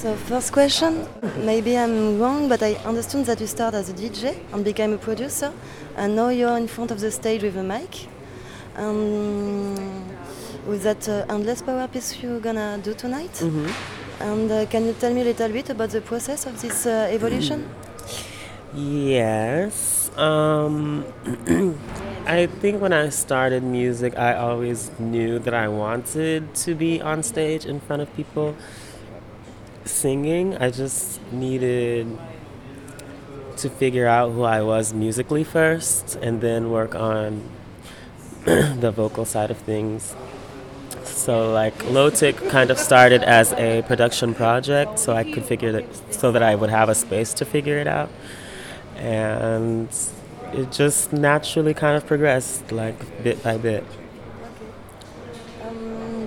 So first question, maybe I'm wrong, but I understood that you started as a DJ and became a producer, and now you're in front of the stage with a mic. Um, with that uh, endless power piece you're gonna do tonight. Mm-hmm. And uh, can you tell me a little bit about the process of this uh, evolution? Yes. Um, I think when I started music, I always knew that I wanted to be on stage in front of people singing. I just needed to figure out who I was musically first and then work on the vocal side of things. So like Low Lotic kind of started as a production project so I could figure that so that I would have a space to figure it out. And it just naturally kind of progressed like bit by bit.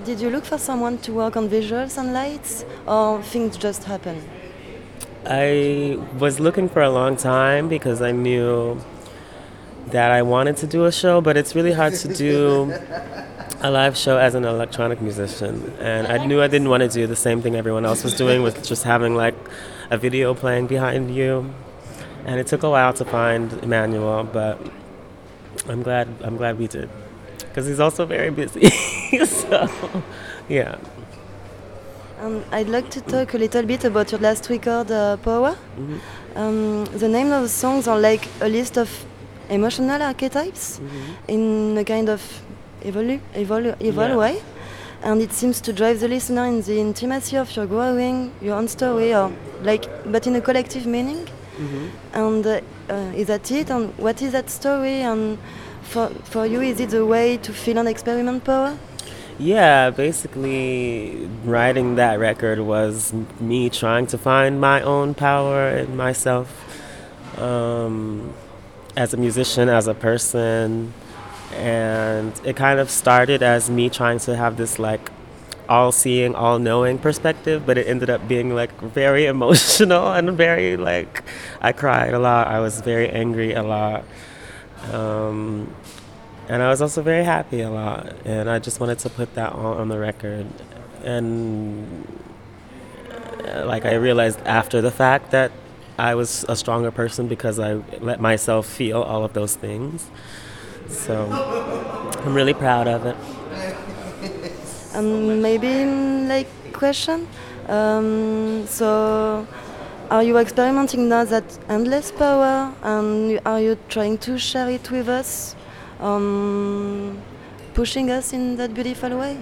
Did you look for someone to work on visuals and lights, or things just happen? I was looking for a long time because I knew that I wanted to do a show, but it's really hard to do a live show as an electronic musician. And I knew I didn't want to do the same thing everyone else was doing with just having like a video playing behind you. And it took a while to find Emmanuel, but I'm glad I'm glad we did because he's also very busy. so, yeah. Um, I'd like to talk a little bit about your last record, uh, Power. Mhm. Um, the name of the songs are like a list of emotional archetypes in a kind of evolu- evolu- evol Yeah. way. And it seems to drive the listener in the intimacy of your growing, your own story, or like, but in a collective meaning. And uh, uh, is that it? And what is that story? And for, for you, is it the way to feel and experiment power? Yeah, basically, writing that record was me trying to find my own power in myself um, as a musician, as a person. And it kind of started as me trying to have this like all seeing, all knowing perspective, but it ended up being like very emotional and very like I cried a lot. I was very angry a lot. Um, and I was also very happy a lot, and I just wanted to put that all on the record. And uh, like I realized after the fact that I was a stronger person because I let myself feel all of those things. So I'm really proud of it. And maybe like question. Um, so, are you experimenting now that endless power, and are you trying to share it with us, um, pushing us in that beautiful way?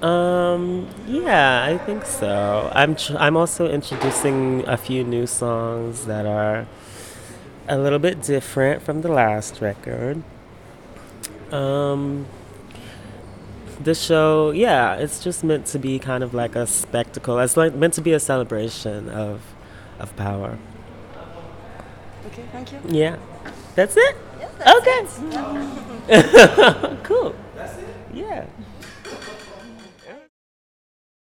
Um, yeah, I think so. I'm tr- I'm also introducing a few new songs that are a little bit different from the last record. Um, the show, yeah, it's just meant to be kind of like a spectacle. It's like meant to be a celebration of of power. Okay, thank you. Yeah, that's it. Okay.